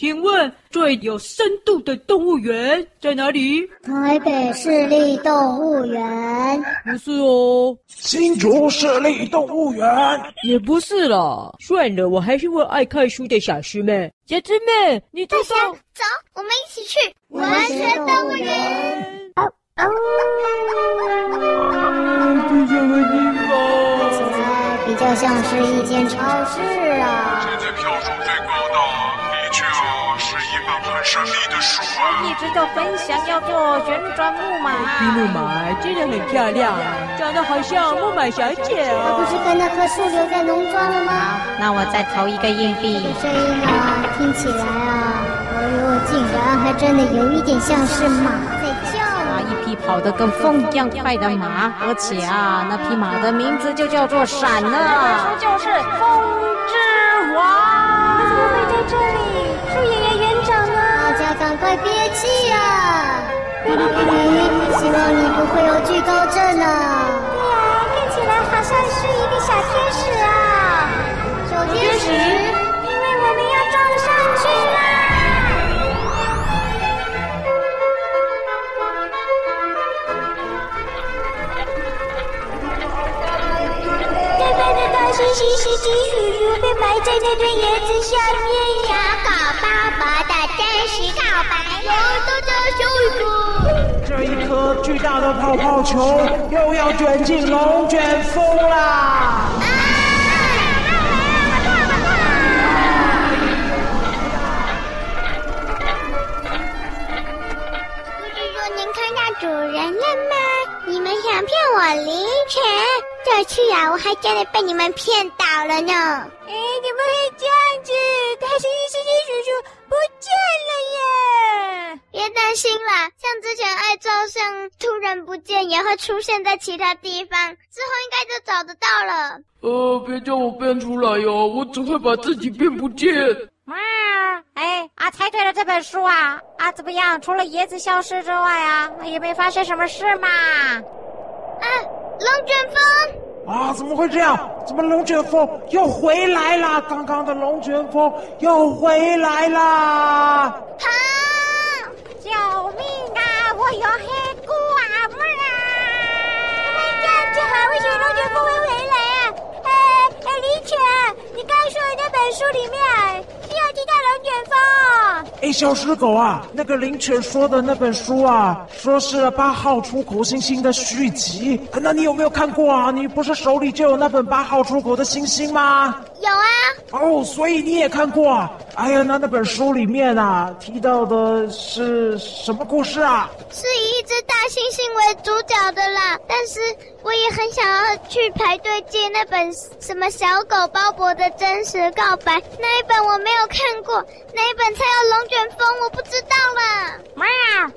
请问最有深度的动物园在哪里？台北市立动物园。不是哦。新竹市立动物园。也不是啦。算了，我还是问爱看书的小师妹。小师妹，你知道？走，我们一起去。文学动物园。哦。哦。这什么地方？现在比较像是一间超市啊。一本很神秘的书啊！一直都很想要做旋转木马。比木马真的很漂亮，长得好像木马小姐哦。不是跟那棵树留在农庄了吗？那我再投一个硬币。这声音啊，听起来啊，哎呦，竟然还真的有一点像是马在叫。啊，一匹跑得跟风一样快的马，而且啊，那匹马的名字就叫做闪呢。这本书就是风之王。怎么会在这里？树爷爷。赶快憋气呀！哔哩哔哩，希望你不会有惧高症啊！对呀，看起来好像是一个小天使啊！小天使，因为我们要撞上去啦！对面的大猩猩是金鱼鱼，被埋在那堆叶子下面呀！小狗巴伯的真实告白，来，大家笑一个。这一颗巨大的泡泡球又要卷进龙卷风啦！啊！不是说您看到主人了吗？你们想骗我离开？这次啊，我还真的被你们骗倒了呢！哎，怎么会这样子？大猩别担心啦，像之前爱照相突然不见，也会出现在其他地方，之后应该就找得到了。呃，别叫我变出来哟，我只会把自己变不见。哇，哎，啊，猜对了这本书啊，啊，怎么样？除了椰子消失之外啊，也没发生什么事嘛。啊，龙卷风！啊，怎么会这样？怎么龙卷风又回来了？刚刚的龙卷风又回来了！啊！救命啊！我有黑菇啊！妈啊！这样就好，为什么龙卷风会回来啊？哎哎，李犬，你刚说的那本书里面是要提到龙卷风。哎，小狮狗啊，那个林犬说的那本书啊，说是八号出口星星的续集，那你有没有看过啊？你不是手里就有那本八号出口的星星吗？有啊。哦，所以你也看过啊？哎呀，那那本书里面啊，提到的是什么故事啊？是以一只大猩猩为主角的啦，但是我也很想要去排队借那本什么小狗鲍勃的真实告白，那一本我没有看过，那一本才有龙卷风，我不知道了。喵！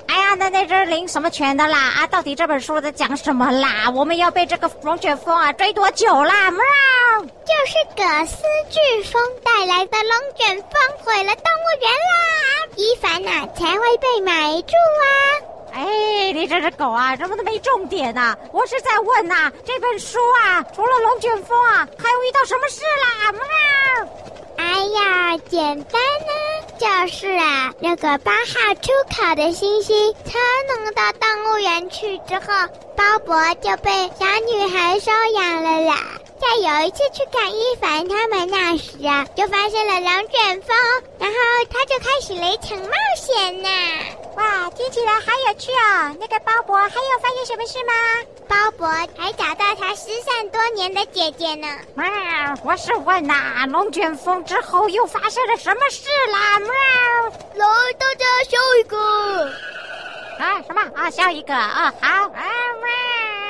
哎呀，那那这领什么权的啦？啊，到底这本书在讲什么啦？我们要被这个龙卷风啊追多久啦？喵！就是葛斯飓风带来的龙卷风毁了动物园啦，伊凡呐才会被埋住啊！哎，你这只狗啊，怎么都没重点啊？我是在问呐，这本书啊，除了龙卷风啊，还有遇到什么事啦？喵！哎呀，简单呢，就是啊，那个八号出口的星星，它能到动物园去之后，鲍勃就被小女孩收养了啦。在有一次去看伊凡他们那时啊，就发现了龙卷风，然后他就开始了一场冒险呢。哇，听起来好有趣哦！那个鲍勃还有发现什么事吗？鲍勃还找到他失散多年的姐姐呢。喵，我是问呐，龙卷风之后又发生了什么事啦？喵，来，大家笑一个。啊，什么啊？笑一个啊？好啊，喵。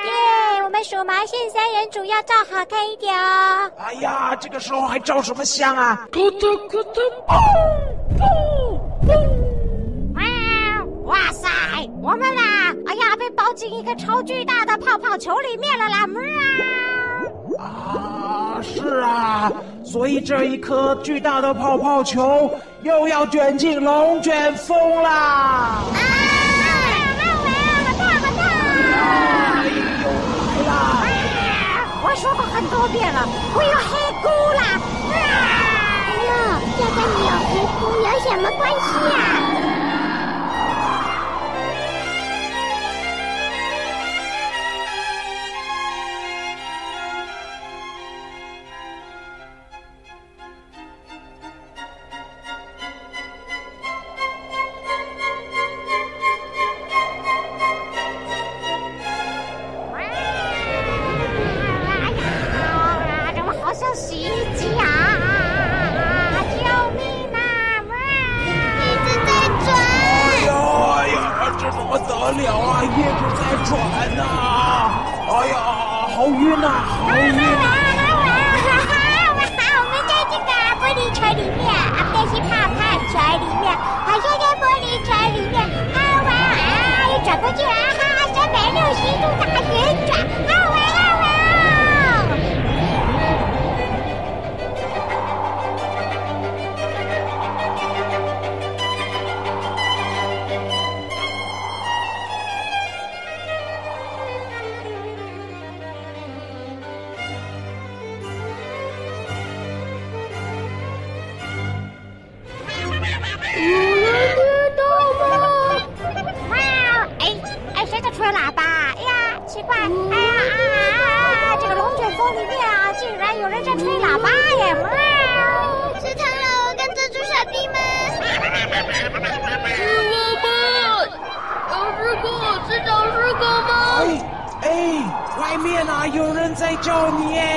耶我们数毛线三人组要照好看一点哦。哎呀，这个时候还照什么相啊？咕嘟咕嘟，哦哦哦！哇塞，我们啦！哎呀，被包进一个超巨大的泡泡球里面了啦！啊，是啊，所以这一颗巨大的泡泡球又要卷进龙卷风啦！啊我说过很多遍了，我有黑菇啦！哎呀，这跟你有黑菇有什么关系啊？转呐哎呀好晕呐啊哈哈我们在这个玻璃里面啊是泡泡里面好像在玻璃里面啊啊转过去了哈三百六十度大旋转啊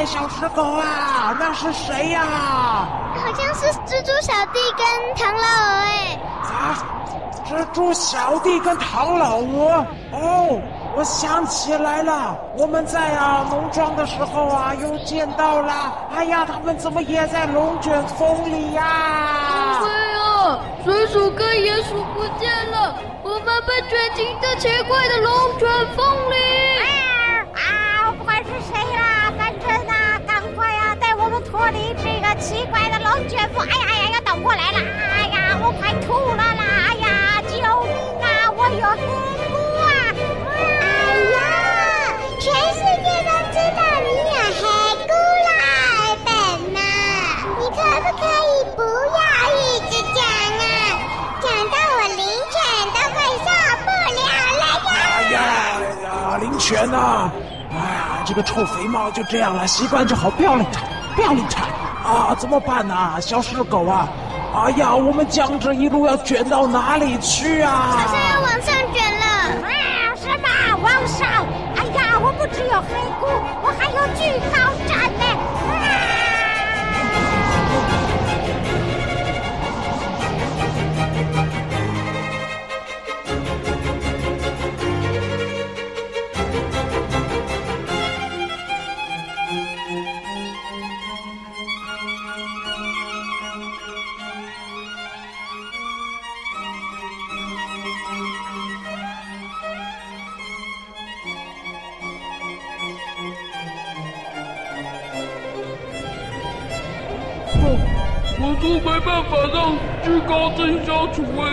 小石狗啊，那是谁呀？好像是蜘蛛小弟跟唐老鹅哎。啊，蜘蛛小弟跟唐老鹅？哦，我想起来了，我们在啊农庄的时候啊，又见到了。哎呀，他们怎么也在龙卷风里呀？对啊，水鼠跟野鼠不见了，我们被卷进这奇怪的龙卷风里。脱离这个奇怪的龙卷风！哎呀哎呀，要倒过来了！哎呀，我快吐了啦！哎呀，救命啊！我有黑菇啊！哎呀，全世界都知道你有黑菇啦，笨呐！你可不可以不要一直讲啊？讲到我灵犬都快受不了了呀！哎呀，呀，灵犬呐！哎呀，这个臭肥猫就这样了，习惯就好，不要理它。不要理他啊！怎么办啊，小狮狗啊！哎呀，我们将这一路要卷到哪里去啊？好像要往上卷了。啊，什么往上？哎呀，我不只有黑锅，我还有巨高枕呢。我都没办法让居高症消除哎，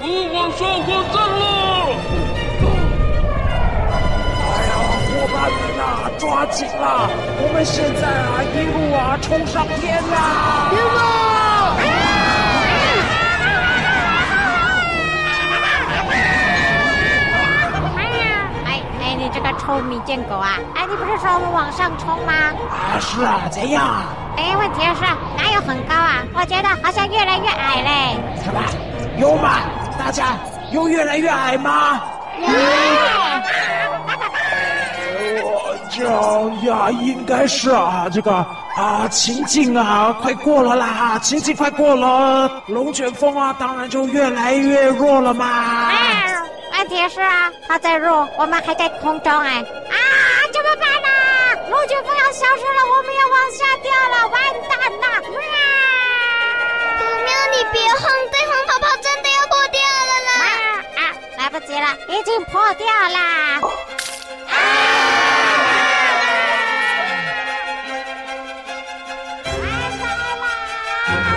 我往上火站了！哎呀，伙伴们呐，抓紧啦！我们现在啊，一路啊冲上天啦！天哪！哎哎，你这个臭米贱狗啊！哎，你不是说我们往上冲吗？啊，是啊，怎样？哎，问题是哪有很高啊？我觉得好像越来越矮嘞。什么？有吗？大家有越来越矮吗？有。我这呀，应该是啊，这个啊，情景啊，快过了啦，情景快过了，龙卷风啊，当然就越来越弱了嘛。啊，问题是啊，它在弱，我们还在空中哎。啊，怎么办呢？龙卷风要消失了，我们要往下掉了，完蛋你别慌，对方泡泡真的要破掉了啦！啊，来不及了，已经破掉啦！啊！拜拜啦！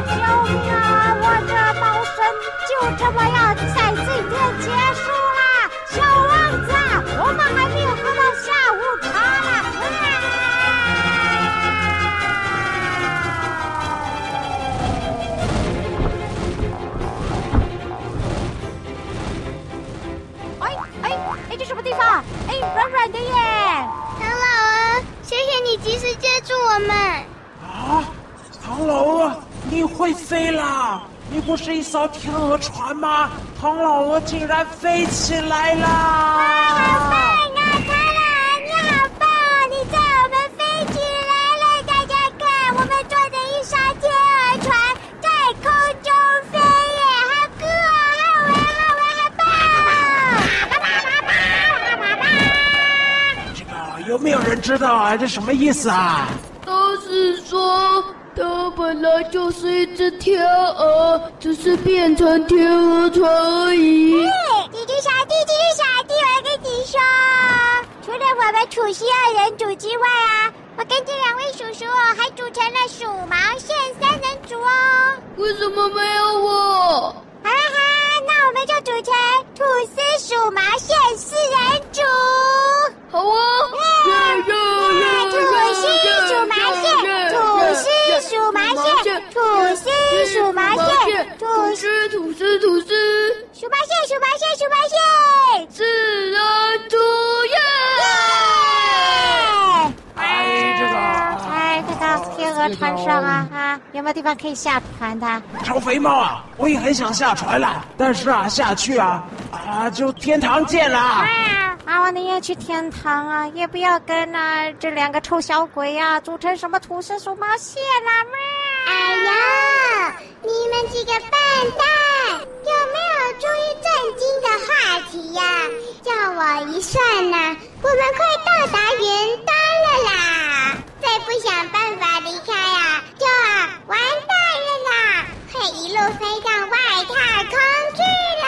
救命啊！我这猫身就这么样在今不是一艘天鹅船吗？唐老鹅竟然飞起来了！好棒啊，唐老，你好棒哦！你载我们飞起来了，大家看，我们坐着一艘天鹅船在空中飞耶，好酷哦，好玩，好玩，好棒！这个有没有人知道啊？这什么意思啊？都是说。它本来就是一只天鹅，只是变成天鹅船而已。弟弟小弟，弟弟小弟，我跟你说，除了我们土星二人组之外啊，我跟这两位叔叔还组成了鼠毛线三人组哦。为什么没有我？哈哈，那我们就组成吐司鼠毛线四人组。好啊！耶耶！吐司鼠毛线，吐司。数麻线，吐司数麻线，吐司吐司吐司，数白蟹数白蟹数麻线，四人组耶！哎，这个，哎，这个天鹅船上啊啊，有没有地方可以下船的？超肥猫啊，我也很想下船了，但是啊，下去啊啊，就天堂见了。啊，我宁愿去天堂啊，也不要跟啊这两个臭小鬼呀、啊、组成什么吐司数毛蟹啦、啊！哎呀，你们几个笨蛋，有没有注意正经的话题呀、叫我一算呐、我们快到达云端了啦！再不想办法离开啊，就啊完蛋了啦，会一路飞到外太空去了。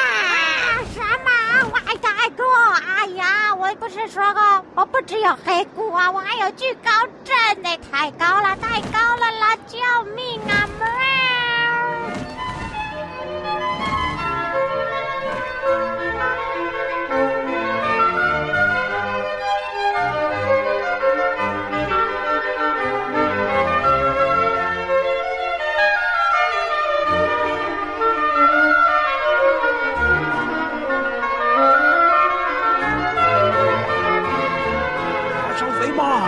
什么外太空？哎呀，我不是说过，我不只有黑菇啊，我还有惧高症呢，太高了，太高了啦！救命啊！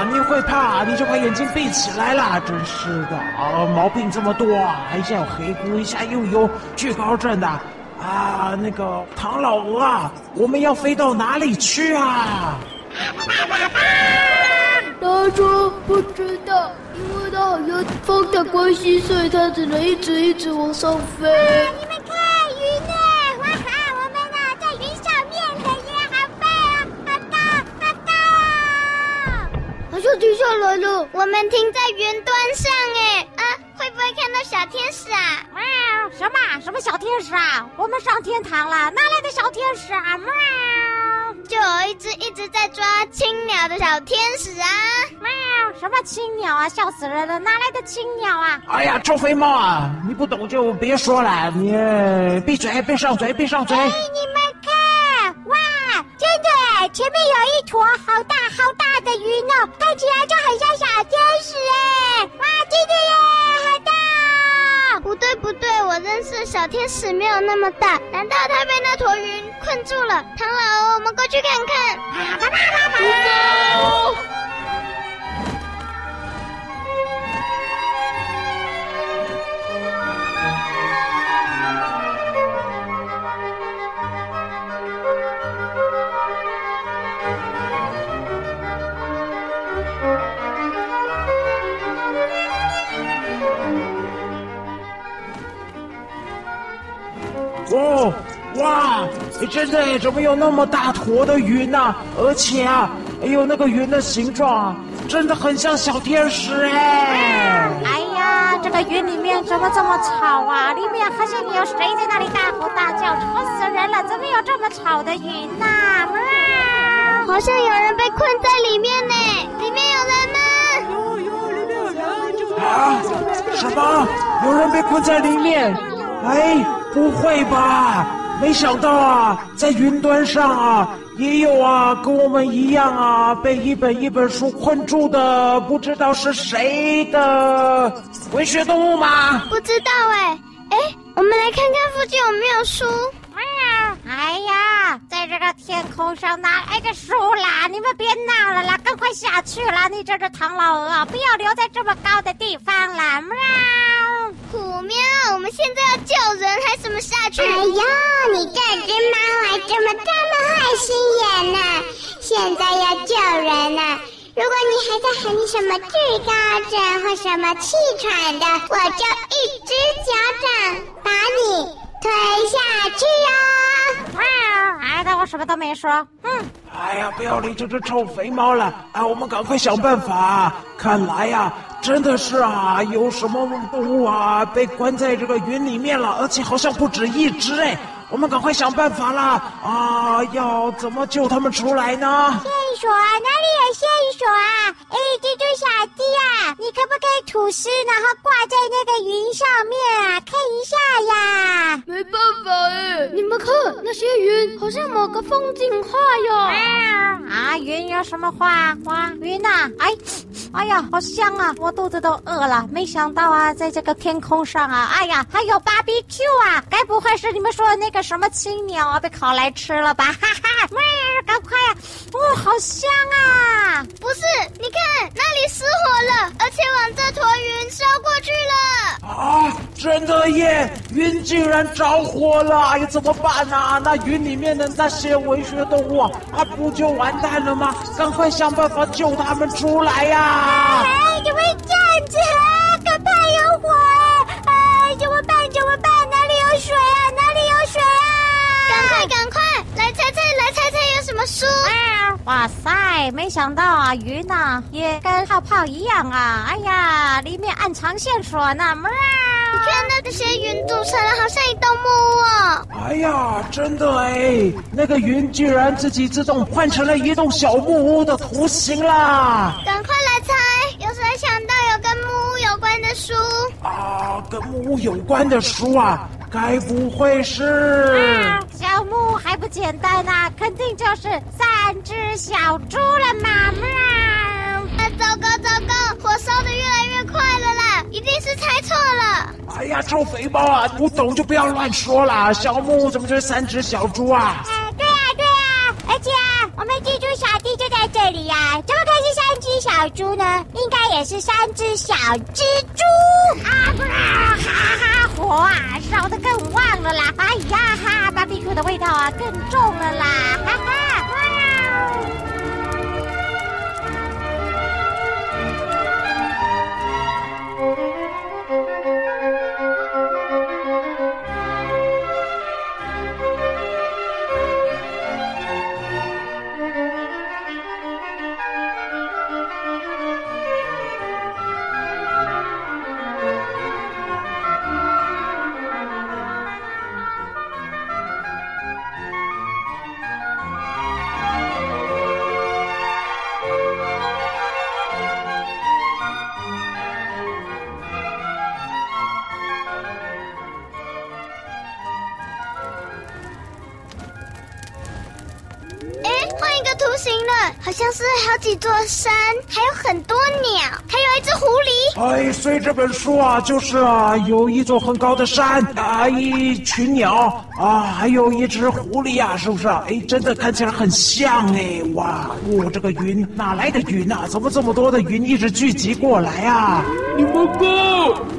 你会怕你就把眼睛闭起来啦！真是的啊，毛病这么多，一下有黑菇，一下又有惧高症的啊！那个唐老鹅啊，我们要飞到哪里去啊？他说不知道，因为他好像风的关系，所以他只能一直一直往上飞。我们停在云端上哎，啊，会不会看到小天使啊？喵，什么什么小天使啊？我们上天堂了，哪来的小天使啊？喵，就有一只一直在抓青鸟的小天使啊！喵，什么青鸟啊？笑死人了，哪来的青鸟啊？哎呀，臭肥猫啊，你不懂就别说了，你闭嘴，闭上嘴，闭上嘴。前面有一坨好大好大。的云哦，看起来就很像小天使哎！哇，真的耶，好大哦！不对不对，我认识小天使没有那么大，难道他被那坨云困住了？唐老，我们过去看看。啊，爸爸爸爸！真的耶，怎么有那么大坨的云呐？而且啊，哎呦，那个云的形状啊，真的很像小天使哎！哎呀，这个云里面怎么这么吵啊？里面好像有谁在那里大吼大叫，吵死人了！怎么有这么吵的云呐？啊，好像有人被困在里面呢，里面有人吗？有有，里面有人！啊？什么？有人被困在里面？哎。不会吧！没想到啊，在云端上啊，也有啊，跟我们一样啊，被一本一本书困住的，不知道是谁的文学动物吗？不知道哎，哎，我们来看看附近有没有书。哎呀，哎呀，在这个天空上哪来的书啦？你们别闹了啦，赶快下去啦！你这只唐老鹅，不要留在这么高的地方啦！喵。虎喵，我们现在要救人还是什么下去？哎呦，你这只猫还这么这么坏心眼呢！现在要救人呢，如果你还在喊你什么惧高症或什么气喘的，我就一只脚掌把你推下去哦！哎，但我什么都没说。嗯。哎呀，不要理这只臭肥猫了！啊，我们赶快想办法。看来呀，真的是啊，有什么动物啊被关在这个云里面了，而且好像不止一只哎。我们赶快想办法啦！啊，要怎么救他们出来呢？线索啊，哪里有线索啊？哎，蜘蛛小弟啊，你可不可以吐丝，然后挂在那个云上面啊？看一下呀。没办法哎，你们看那些云，好像某个风景画哟。啊，啊，云有什么画？哇，云呐、啊，哎，哎呀，好香啊！我肚子都饿了。没想到啊，在这个天空上啊，哎呀，还有 BBQ 啊！该不会是你们说的那个？什么青鸟啊，被烤来吃了吧？哈哈！妹儿，赶快呀！哇，好香啊！不是，你看那里失火了，而且往这坨云烧过去了。啊，真的耶！云竟然着火了！哎呀，怎么办啊？那云里面的那些文学动物啊，啊，不就完蛋了吗？赶快想办法救他们出来呀！哎，怎么这样子啊？可怕有火！哎，怎么办？怎么办？哪里有水啊？哪里有水啊？赶快赶快来猜猜，来猜猜有什么书？哇塞，没想到啊，云呐、啊、也跟泡泡一样啊！哎呀，里面暗藏线索呢！喵，你看那这些云组成了好像一栋木屋哦。哎呀，真的哎，那个云居然自己自动换成了一栋小木屋的图形啦！赶快的书？啊，跟木屋有关的书啊？该不会是、啊、小木还不简单呐、啊？肯定就是三只小猪了嘛！喵！啊，糟糕糟糕，火烧的越来越快了啦！一定是猜错了。哎呀，臭肥猫啊，不懂就不要乱说啦！小木怎么就是三只小猪啊？啊，对啊对啊，而且啊，我们蜘蛛小弟就在这里呀、啊，怎么可以是三只小猪呢？应该也是三只小蜘蛛啊！哈哈，火啊！烧得更旺了啦！哎呀哈，BBQ 的味道啊更重了啦！哈哈，座山，还有很多鸟，还有一只狐狸。哎，所以这本书啊，就是啊，有一座很高的山啊，一群鸟啊，还有一只狐狸啊，是不是啊？哎，真的看起来很像哎，哇，我、哦、这个云哪来的云啊？怎么这么多的云一直聚集过来啊？你们看，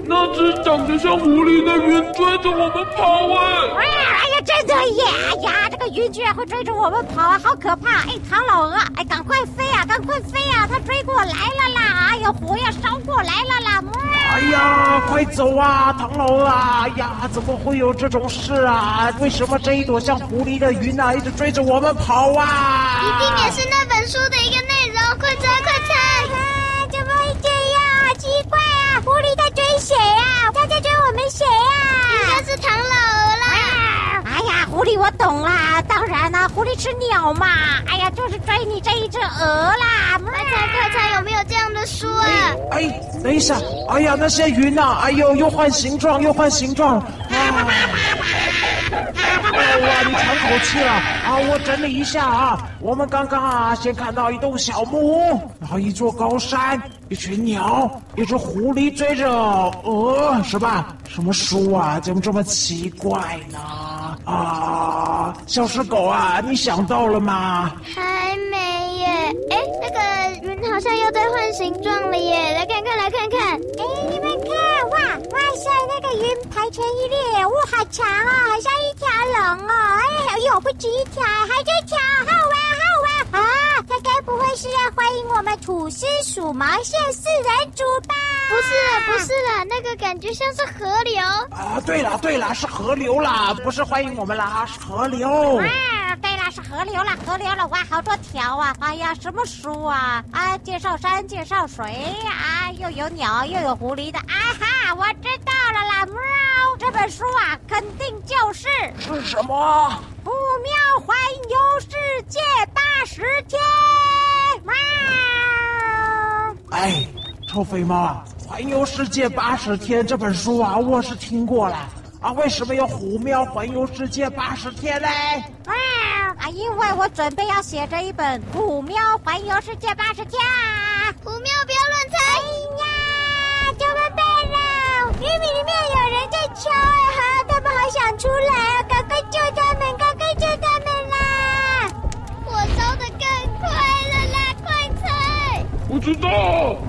那只长得像狐狸的云追着我们跑哎！哎呀，真的耶！呀，这个云居然会追着我们跑啊，好可怕！哎，唐老鹅，哎，赶快飞啊，赶快飞啊！它追过来了啦！哎呀，火要烧过来了啦！哎呀，快走啊，唐老鹅啊！哎呀，怎么会有这种事啊？为什么这一朵像狐狸的云啊，一直追着我们跑啊？一定也是那本书的一个内容，快猜快猜！啊，怎么会这样？好奇怪啊！狐狸在追谁啊？它在追我们谁啊？应该是唐老鹅狐狸我懂啦，当然啦，狐狸吃鸟嘛。哎呀，就是追你这一只鹅啦！快猜快猜，有没有这样的书啊？哎，哎，等一下！哎呀，那些云呐、啊，哎呦，又换形状，又换形状。啊哇，你喘口气了啊！我整理一下啊，我们刚刚啊，先看到一栋小木屋，然后一座高山，一群鸟，一只狐狸追着鹅，是吧？什么书啊？怎么这么奇怪呢？啊，小石狗啊，你想到了吗？还没耶。哎，那个云好像又在换形状了耶！来看看，来看看。哎，你们看，哇哇塞，那个。云排成一列，哇，好长啊，好像一条龙哦！哎，呦，不止一条，还这条，好玩，好玩啊！它该不会是要欢迎我们土司鼠毛线四人组吧？不是了，不是了，那个感觉像是河流啊！对了，对了，是河流啦，不是欢迎我们啦，是河流。啊，对了，是河流了，河流了，哇，好多条啊！哎呀，什么书啊？啊，介绍山，介绍水啊，又有鸟，又有狐狸的，啊哈，我知道了啦，喵！这本书啊，肯定就是是什么？虎喵环游世界八十天！喵！哎，臭肥猫，环游世界八十天这本书啊，我是听过了啊，为什么要虎喵环游世界八十天嘞？啊，因为我准备要写这一本虎喵环游世界八十天啊！虎喵不要乱猜！玉米里面有人在敲哎！哈，他们好想出来啊！赶快救他们！赶快救他们啦！火烧得更快了啦！快猜！我知道。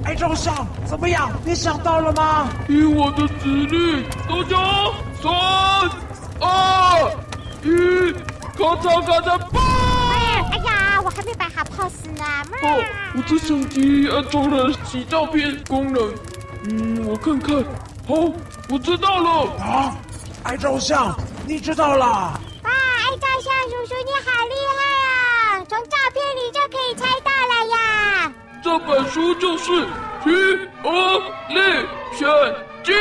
哎，周上，怎么样？你想到了吗？听我的指令，大家三二一，咔嚓咔嚓，爆！哎呀，我还没摆好 pose 呢。哦，我的相机安装了洗照片功能。嗯，我看看。好，我知道了。啊，爱照相，你知道啦。哇，爱照相叔叔你好厉害啊！从照片里就可以猜到了呀。这本书就是《企鹅历险记》。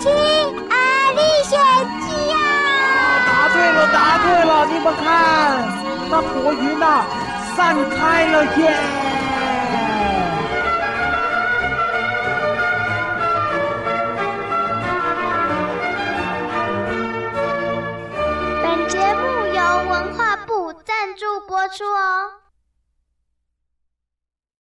企鹅历险记啊！答对了，答对了！你们看，那火云呐，散开了耶。出哦。